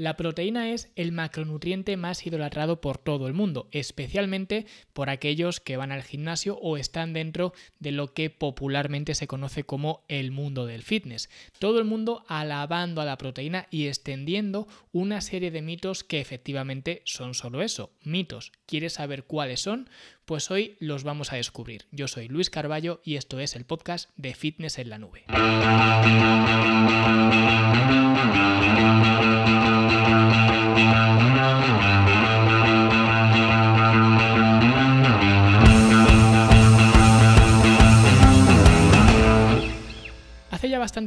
La proteína es el macronutriente más idolatrado por todo el mundo, especialmente por aquellos que van al gimnasio o están dentro de lo que popularmente se conoce como el mundo del fitness. Todo el mundo alabando a la proteína y extendiendo una serie de mitos que efectivamente son solo eso, mitos. ¿Quieres saber cuáles son? Pues hoy los vamos a descubrir. Yo soy Luis Carballo y esto es el podcast de Fitness en la Nube.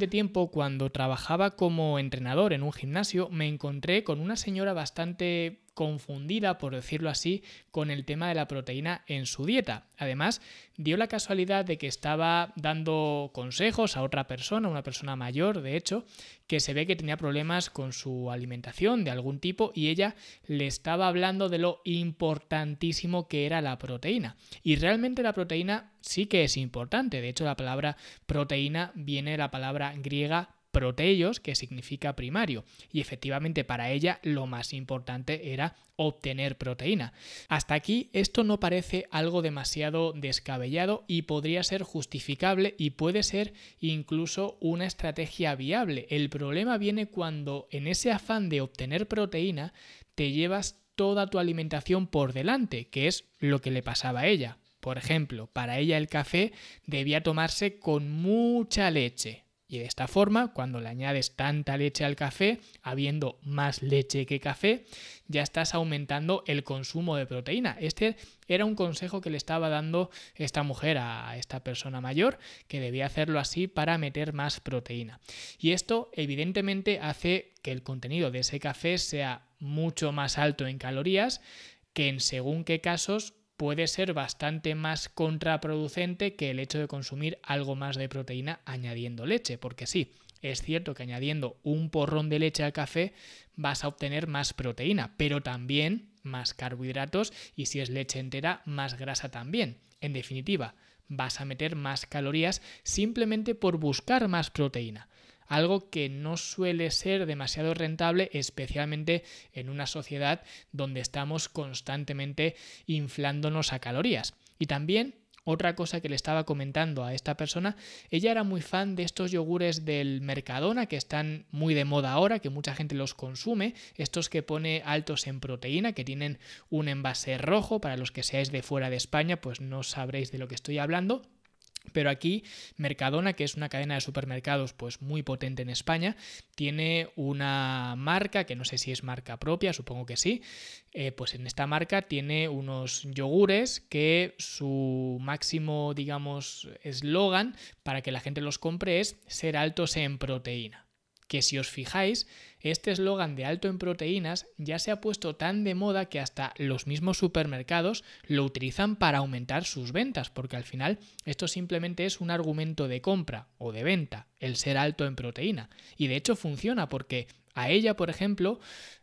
Tiempo, cuando trabajaba como entrenador en un gimnasio, me encontré con una señora bastante confundida, por decirlo así, con el tema de la proteína en su dieta. Además, dio la casualidad de que estaba dando consejos a otra persona, una persona mayor, de hecho, que se ve que tenía problemas con su alimentación de algún tipo y ella le estaba hablando de lo importantísimo que era la proteína. Y realmente la proteína sí que es importante. De hecho, la palabra proteína viene de la palabra griega proteos, que significa primario, y efectivamente para ella lo más importante era obtener proteína. Hasta aquí esto no parece algo demasiado descabellado y podría ser justificable y puede ser incluso una estrategia viable. El problema viene cuando en ese afán de obtener proteína te llevas toda tu alimentación por delante, que es lo que le pasaba a ella. Por ejemplo, para ella el café debía tomarse con mucha leche, y de esta forma, cuando le añades tanta leche al café, habiendo más leche que café, ya estás aumentando el consumo de proteína. Este era un consejo que le estaba dando esta mujer a esta persona mayor, que debía hacerlo así para meter más proteína. Y esto evidentemente hace que el contenido de ese café sea mucho más alto en calorías, que en según qué casos puede ser bastante más contraproducente que el hecho de consumir algo más de proteína añadiendo leche, porque sí, es cierto que añadiendo un porrón de leche al café vas a obtener más proteína, pero también más carbohidratos y si es leche entera, más grasa también. En definitiva, vas a meter más calorías simplemente por buscar más proteína algo que no suele ser demasiado rentable, especialmente en una sociedad donde estamos constantemente inflándonos a calorías. Y también otra cosa que le estaba comentando a esta persona, ella era muy fan de estos yogures del Mercadona que están muy de moda ahora, que mucha gente los consume, estos que pone altos en proteína, que tienen un envase rojo, para los que seáis de fuera de España, pues no sabréis de lo que estoy hablando. Pero aquí Mercadona, que es una cadena de supermercados pues muy potente en España, tiene una marca, que no sé si es marca propia, supongo que sí, eh, pues en esta marca tiene unos yogures que su máximo, digamos, eslogan para que la gente los compre es ser altos en proteína que si os fijáis, este eslogan de alto en proteínas ya se ha puesto tan de moda que hasta los mismos supermercados lo utilizan para aumentar sus ventas, porque al final esto simplemente es un argumento de compra o de venta, el ser alto en proteína. Y de hecho funciona porque a ella, por ejemplo,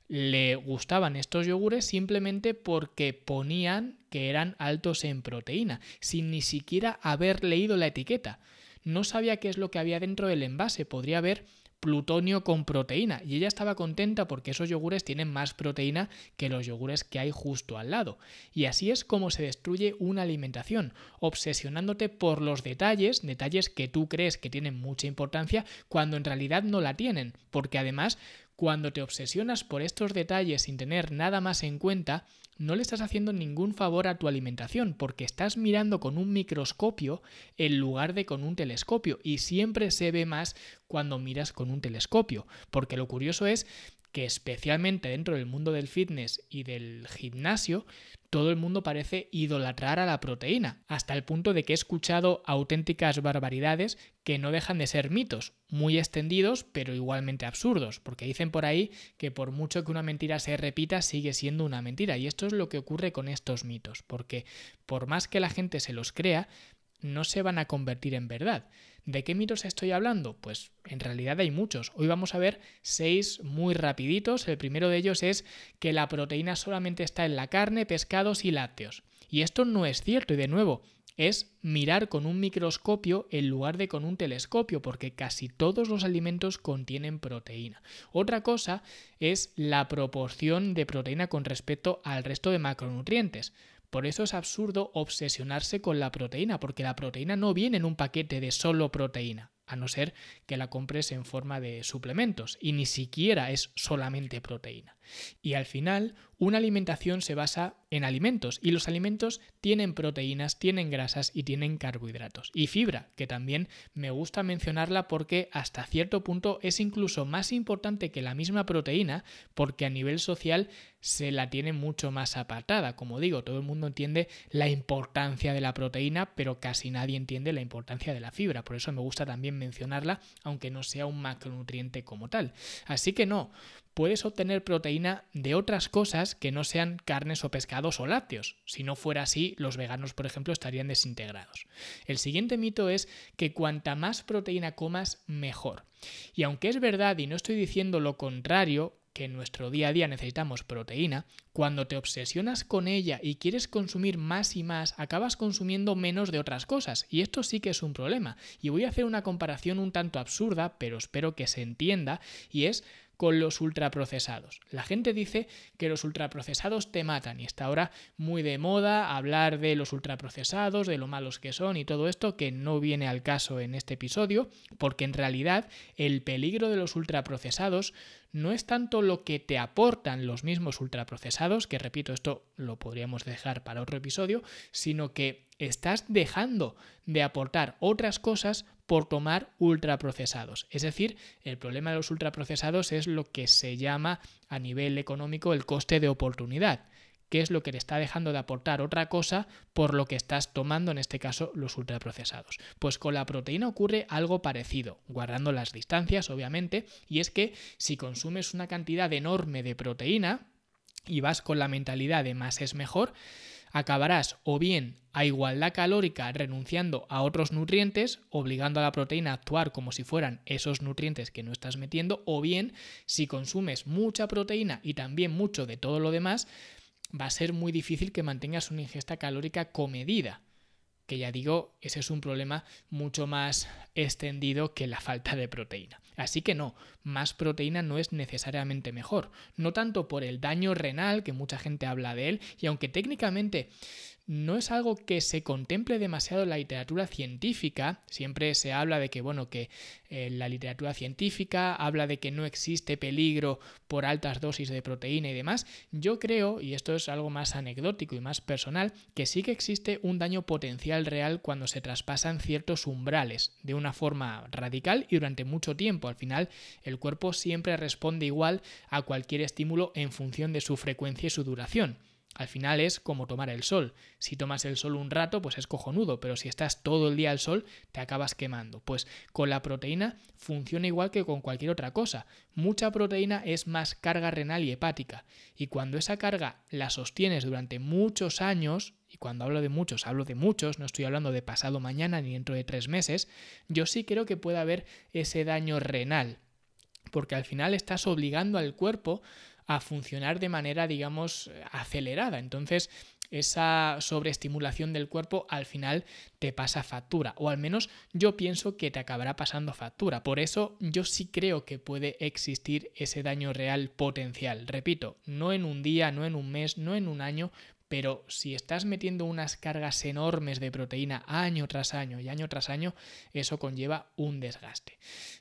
le gustaban estos yogures simplemente porque ponían que eran altos en proteína, sin ni siquiera haber leído la etiqueta. No sabía qué es lo que había dentro del envase, podría haber plutonio con proteína. Y ella estaba contenta porque esos yogures tienen más proteína que los yogures que hay justo al lado. Y así es como se destruye una alimentación, obsesionándote por los detalles, detalles que tú crees que tienen mucha importancia cuando en realidad no la tienen. Porque además, cuando te obsesionas por estos detalles sin tener nada más en cuenta, no le estás haciendo ningún favor a tu alimentación porque estás mirando con un microscopio en lugar de con un telescopio y siempre se ve más cuando miras con un telescopio, porque lo curioso es que especialmente dentro del mundo del fitness y del gimnasio, todo el mundo parece idolatrar a la proteína, hasta el punto de que he escuchado auténticas barbaridades que no dejan de ser mitos, muy extendidos pero igualmente absurdos, porque dicen por ahí que por mucho que una mentira se repita sigue siendo una mentira, y esto es lo que ocurre con estos mitos, porque por más que la gente se los crea, no se van a convertir en verdad. ¿De qué mitos estoy hablando? Pues en realidad hay muchos. Hoy vamos a ver seis muy rapiditos. El primero de ellos es que la proteína solamente está en la carne, pescados y lácteos. Y esto no es cierto y de nuevo, es mirar con un microscopio en lugar de con un telescopio, porque casi todos los alimentos contienen proteína. Otra cosa es la proporción de proteína con respecto al resto de macronutrientes. Por eso es absurdo obsesionarse con la proteína, porque la proteína no viene en un paquete de solo proteína a no ser que la compres en forma de suplementos y ni siquiera es solamente proteína. Y al final, una alimentación se basa en alimentos y los alimentos tienen proteínas, tienen grasas y tienen carbohidratos. Y fibra, que también me gusta mencionarla porque hasta cierto punto es incluso más importante que la misma proteína porque a nivel social se la tiene mucho más apartada. Como digo, todo el mundo entiende la importancia de la proteína, pero casi nadie entiende la importancia de la fibra. Por eso me gusta también mencionarla, aunque no sea un macronutriente como tal. Así que no, puedes obtener proteína de otras cosas que no sean carnes o pescados o lácteos. Si no fuera así, los veganos, por ejemplo, estarían desintegrados. El siguiente mito es que cuanta más proteína comas, mejor. Y aunque es verdad, y no estoy diciendo lo contrario, que en nuestro día a día necesitamos proteína, cuando te obsesionas con ella y quieres consumir más y más, acabas consumiendo menos de otras cosas. Y esto sí que es un problema. Y voy a hacer una comparación un tanto absurda, pero espero que se entienda, y es con los ultraprocesados. La gente dice que los ultraprocesados te matan y está ahora muy de moda hablar de los ultraprocesados, de lo malos que son y todo esto que no viene al caso en este episodio, porque en realidad el peligro de los ultraprocesados no es tanto lo que te aportan los mismos ultraprocesados, que repito, esto lo podríamos dejar para otro episodio, sino que estás dejando de aportar otras cosas por tomar ultraprocesados. Es decir, el problema de los ultraprocesados es lo que se llama a nivel económico el coste de oportunidad que es lo que te está dejando de aportar otra cosa por lo que estás tomando, en este caso, los ultraprocesados. Pues con la proteína ocurre algo parecido, guardando las distancias, obviamente, y es que si consumes una cantidad enorme de proteína y vas con la mentalidad de más es mejor, acabarás o bien a igualdad calórica renunciando a otros nutrientes, obligando a la proteína a actuar como si fueran esos nutrientes que no estás metiendo, o bien si consumes mucha proteína y también mucho de todo lo demás, va a ser muy difícil que mantengas una ingesta calórica comedida que ya digo, ese es un problema mucho más extendido que la falta de proteína. Así que no, más proteína no es necesariamente mejor, no tanto por el daño renal, que mucha gente habla de él, y aunque técnicamente no es algo que se contemple demasiado en la literatura científica. Siempre se habla de que, bueno, que eh, la literatura científica habla de que no existe peligro por altas dosis de proteína y demás. Yo creo, y esto es algo más anecdótico y más personal, que sí que existe un daño potencial real cuando se traspasan ciertos umbrales de una forma radical y durante mucho tiempo. Al final, el cuerpo siempre responde igual a cualquier estímulo en función de su frecuencia y su duración. Al final es como tomar el sol. Si tomas el sol un rato, pues es cojonudo, pero si estás todo el día al sol, te acabas quemando. Pues con la proteína funciona igual que con cualquier otra cosa. Mucha proteína es más carga renal y hepática. Y cuando esa carga la sostienes durante muchos años, y cuando hablo de muchos, hablo de muchos, no estoy hablando de pasado mañana ni dentro de tres meses, yo sí creo que puede haber ese daño renal. Porque al final estás obligando al cuerpo a funcionar de manera, digamos, acelerada. Entonces, esa sobreestimulación del cuerpo al final te pasa factura, o al menos yo pienso que te acabará pasando factura. Por eso yo sí creo que puede existir ese daño real potencial. Repito, no en un día, no en un mes, no en un año, pero si estás metiendo unas cargas enormes de proteína año tras año y año tras año, eso conlleva un desgaste.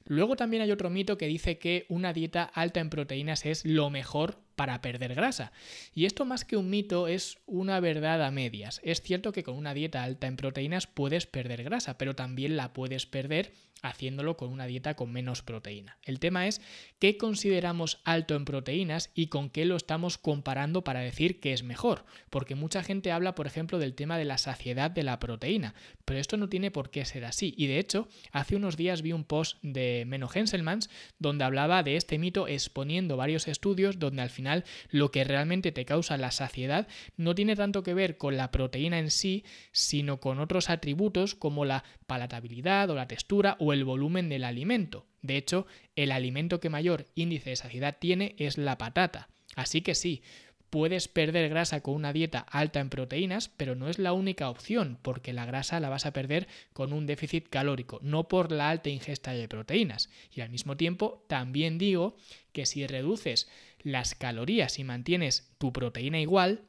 Luego también hay otro mito que dice que una dieta alta en proteínas es lo mejor para perder grasa. Y esto más que un mito es una verdad a medias. Es cierto que con una dieta alta en proteínas puedes perder grasa, pero también la puedes perder haciéndolo con una dieta con menos proteína. El tema es qué consideramos alto en proteínas y con qué lo estamos comparando para decir que es mejor, porque mucha gente habla, por ejemplo, del tema de la saciedad de la proteína, pero esto no tiene por qué ser así. Y de hecho, hace unos días vi un post de Menno Henselmans donde hablaba de este mito exponiendo varios estudios donde al final lo que realmente te causa la saciedad no tiene tanto que ver con la proteína en sí, sino con otros atributos como la palatabilidad o la textura o el volumen del alimento. De hecho, el alimento que mayor índice de saciedad tiene es la patata. Así que sí, Puedes perder grasa con una dieta alta en proteínas, pero no es la única opción, porque la grasa la vas a perder con un déficit calórico, no por la alta ingesta de proteínas. Y al mismo tiempo, también digo que si reduces las calorías y mantienes tu proteína igual,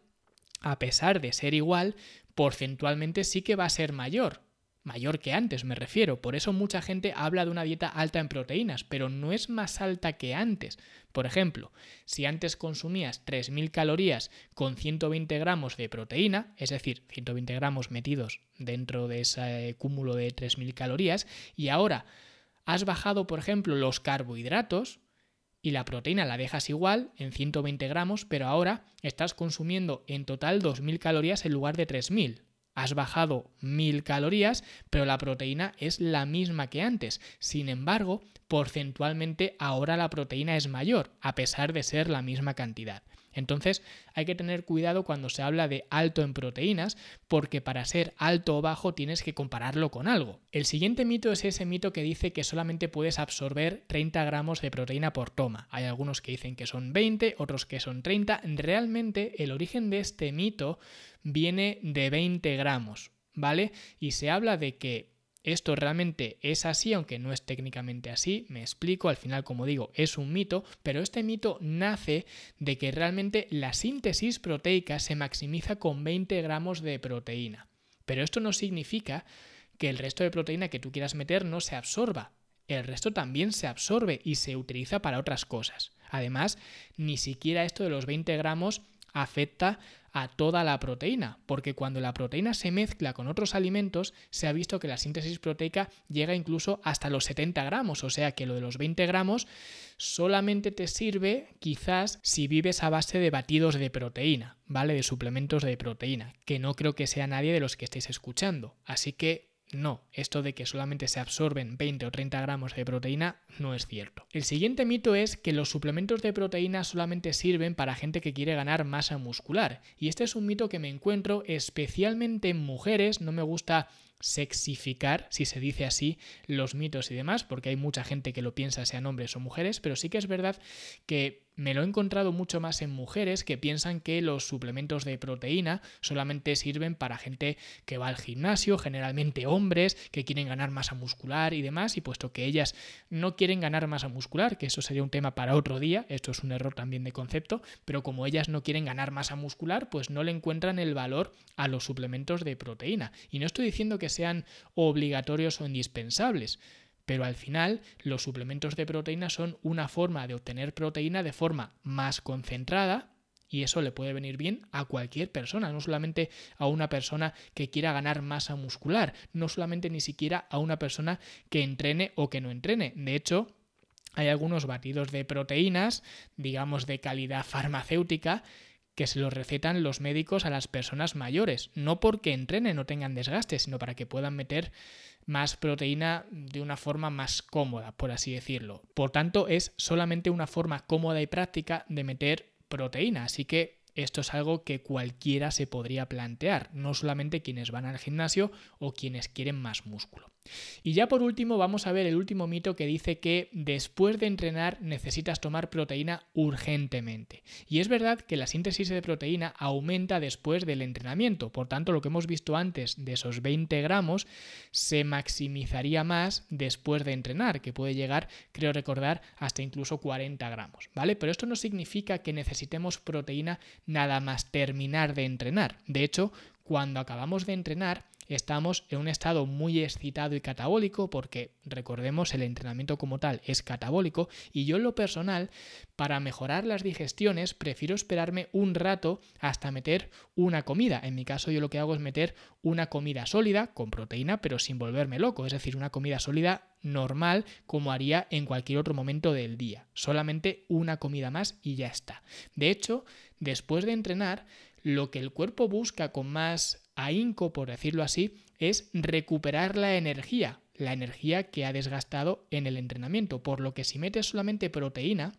a pesar de ser igual, porcentualmente sí que va a ser mayor. Mayor que antes, me refiero. Por eso mucha gente habla de una dieta alta en proteínas, pero no es más alta que antes. Por ejemplo, si antes consumías 3.000 calorías con 120 gramos de proteína, es decir, 120 gramos metidos dentro de ese cúmulo de 3.000 calorías, y ahora has bajado, por ejemplo, los carbohidratos, y la proteína la dejas igual en 120 gramos, pero ahora estás consumiendo en total 2.000 calorías en lugar de 3.000. Has bajado 1.000 calorías, pero la proteína es la misma que antes. Sin embargo, porcentualmente ahora la proteína es mayor, a pesar de ser la misma cantidad. Entonces hay que tener cuidado cuando se habla de alto en proteínas, porque para ser alto o bajo tienes que compararlo con algo. El siguiente mito es ese mito que dice que solamente puedes absorber 30 gramos de proteína por toma. Hay algunos que dicen que son 20, otros que son 30. Realmente el origen de este mito viene de 20 gramos, ¿vale? Y se habla de que esto realmente es así, aunque no es técnicamente así, me explico, al final como digo es un mito, pero este mito nace de que realmente la síntesis proteica se maximiza con 20 gramos de proteína. Pero esto no significa que el resto de proteína que tú quieras meter no se absorba. El resto también se absorbe y se utiliza para otras cosas. Además, ni siquiera esto de los 20 gramos afecta a toda la proteína, porque cuando la proteína se mezcla con otros alimentos, se ha visto que la síntesis proteica llega incluso hasta los 70 gramos, o sea que lo de los 20 gramos solamente te sirve quizás si vives a base de batidos de proteína, ¿vale? De suplementos de proteína, que no creo que sea nadie de los que estéis escuchando. Así que no, esto de que solamente se absorben 20 o 30 gramos de proteína no es cierto. El siguiente mito es que los suplementos de proteína solamente sirven para gente que quiere ganar masa muscular. Y este es un mito que me encuentro especialmente en mujeres, no me gusta sexificar, si se dice así, los mitos y demás, porque hay mucha gente que lo piensa sean hombres o mujeres, pero sí que es verdad que me lo he encontrado mucho más en mujeres que piensan que los suplementos de proteína solamente sirven para gente que va al gimnasio, generalmente hombres, que quieren ganar masa muscular y demás, y puesto que ellas no quieren ganar masa muscular, que eso sería un tema para otro día, esto es un error también de concepto, pero como ellas no quieren ganar masa muscular, pues no le encuentran el valor a los suplementos de proteína. Y no estoy diciendo que sean obligatorios o indispensables, pero al final los suplementos de proteína son una forma de obtener proteína de forma más concentrada y eso le puede venir bien a cualquier persona, no solamente a una persona que quiera ganar masa muscular, no solamente ni siquiera a una persona que entrene o que no entrene. De hecho, hay algunos batidos de proteínas, digamos de calidad farmacéutica, que se los recetan los médicos a las personas mayores, no porque entrenen o tengan desgaste, sino para que puedan meter más proteína de una forma más cómoda, por así decirlo. Por tanto, es solamente una forma cómoda y práctica de meter proteína, así que esto es algo que cualquiera se podría plantear, no solamente quienes van al gimnasio o quienes quieren más músculo. Y ya por último vamos a ver el último mito que dice que después de entrenar necesitas tomar proteína urgentemente. Y es verdad que la síntesis de proteína aumenta después del entrenamiento, por tanto lo que hemos visto antes de esos 20 gramos se maximizaría más después de entrenar, que puede llegar, creo recordar, hasta incluso 40 gramos, ¿vale? Pero esto no significa que necesitemos proteína nada más terminar de entrenar. De hecho, cuando acabamos de entrenar, estamos en un estado muy excitado y catabólico, porque recordemos el entrenamiento como tal es catabólico, y yo en lo personal, para mejorar las digestiones, prefiero esperarme un rato hasta meter una comida. En mi caso yo lo que hago es meter una comida sólida con proteína, pero sin volverme loco, es decir, una comida sólida normal como haría en cualquier otro momento del día. Solamente una comida más y ya está. De hecho, después de entrenar, lo que el cuerpo busca con más ahínco, por decirlo así, es recuperar la energía, la energía que ha desgastado en el entrenamiento. Por lo que si metes solamente proteína,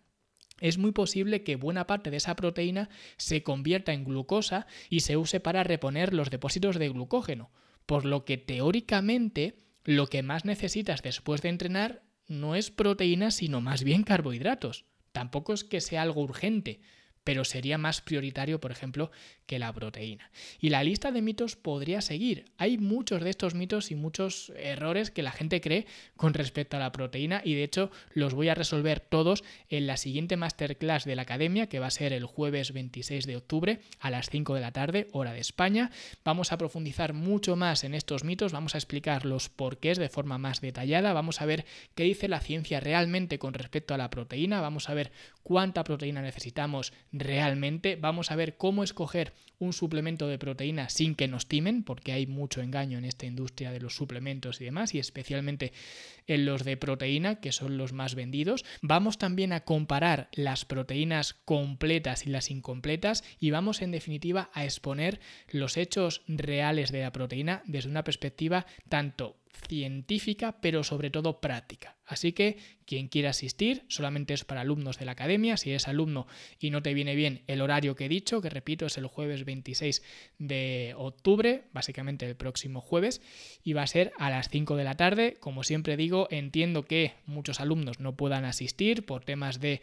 es muy posible que buena parte de esa proteína se convierta en glucosa y se use para reponer los depósitos de glucógeno. Por lo que teóricamente lo que más necesitas después de entrenar no es proteína, sino más bien carbohidratos. Tampoco es que sea algo urgente, pero sería más prioritario, por ejemplo, que la proteína. Y la lista de mitos podría seguir. Hay muchos de estos mitos y muchos errores que la gente cree con respecto a la proteína y de hecho los voy a resolver todos en la siguiente masterclass de la academia que va a ser el jueves 26 de octubre a las 5 de la tarde, hora de España. Vamos a profundizar mucho más en estos mitos, vamos a explicar los porqués de forma más detallada, vamos a ver qué dice la ciencia realmente con respecto a la proteína, vamos a ver cuánta proteína necesitamos realmente, vamos a ver cómo escoger un suplemento de proteína sin que nos timen, porque hay mucho engaño en esta industria de los suplementos y demás, y especialmente en los de proteína, que son los más vendidos. Vamos también a comparar las proteínas completas y las incompletas y vamos en definitiva a exponer los hechos reales de la proteína desde una perspectiva tanto científica, pero sobre todo práctica. Así que quien quiera asistir solamente es para alumnos de la academia. Si eres alumno y no te viene bien el horario que he dicho, que repito es el jueves 26 de octubre, básicamente el próximo jueves, y va a ser a las 5 de la tarde. Como siempre digo, entiendo que muchos alumnos no puedan asistir por temas de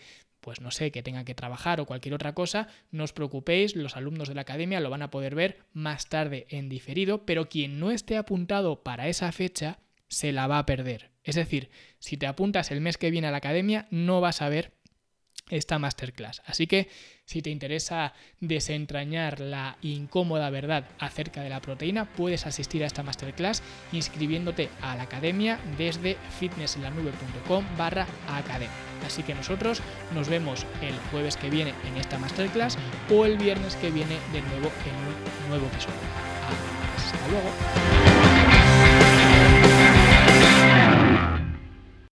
pues no sé, que tengan que trabajar o cualquier otra cosa, no os preocupéis, los alumnos de la academia lo van a poder ver más tarde en diferido, pero quien no esté apuntado para esa fecha se la va a perder. Es decir, si te apuntas el mes que viene a la academia, no vas a ver esta masterclass. Así que si te interesa desentrañar la incómoda verdad acerca de la proteína, puedes asistir a esta masterclass inscribiéndote a la academia desde fitnesslanube.com barra academia. Así que nosotros nos vemos el jueves que viene en esta masterclass o el viernes que viene de nuevo en un nuevo episodio. Hasta luego.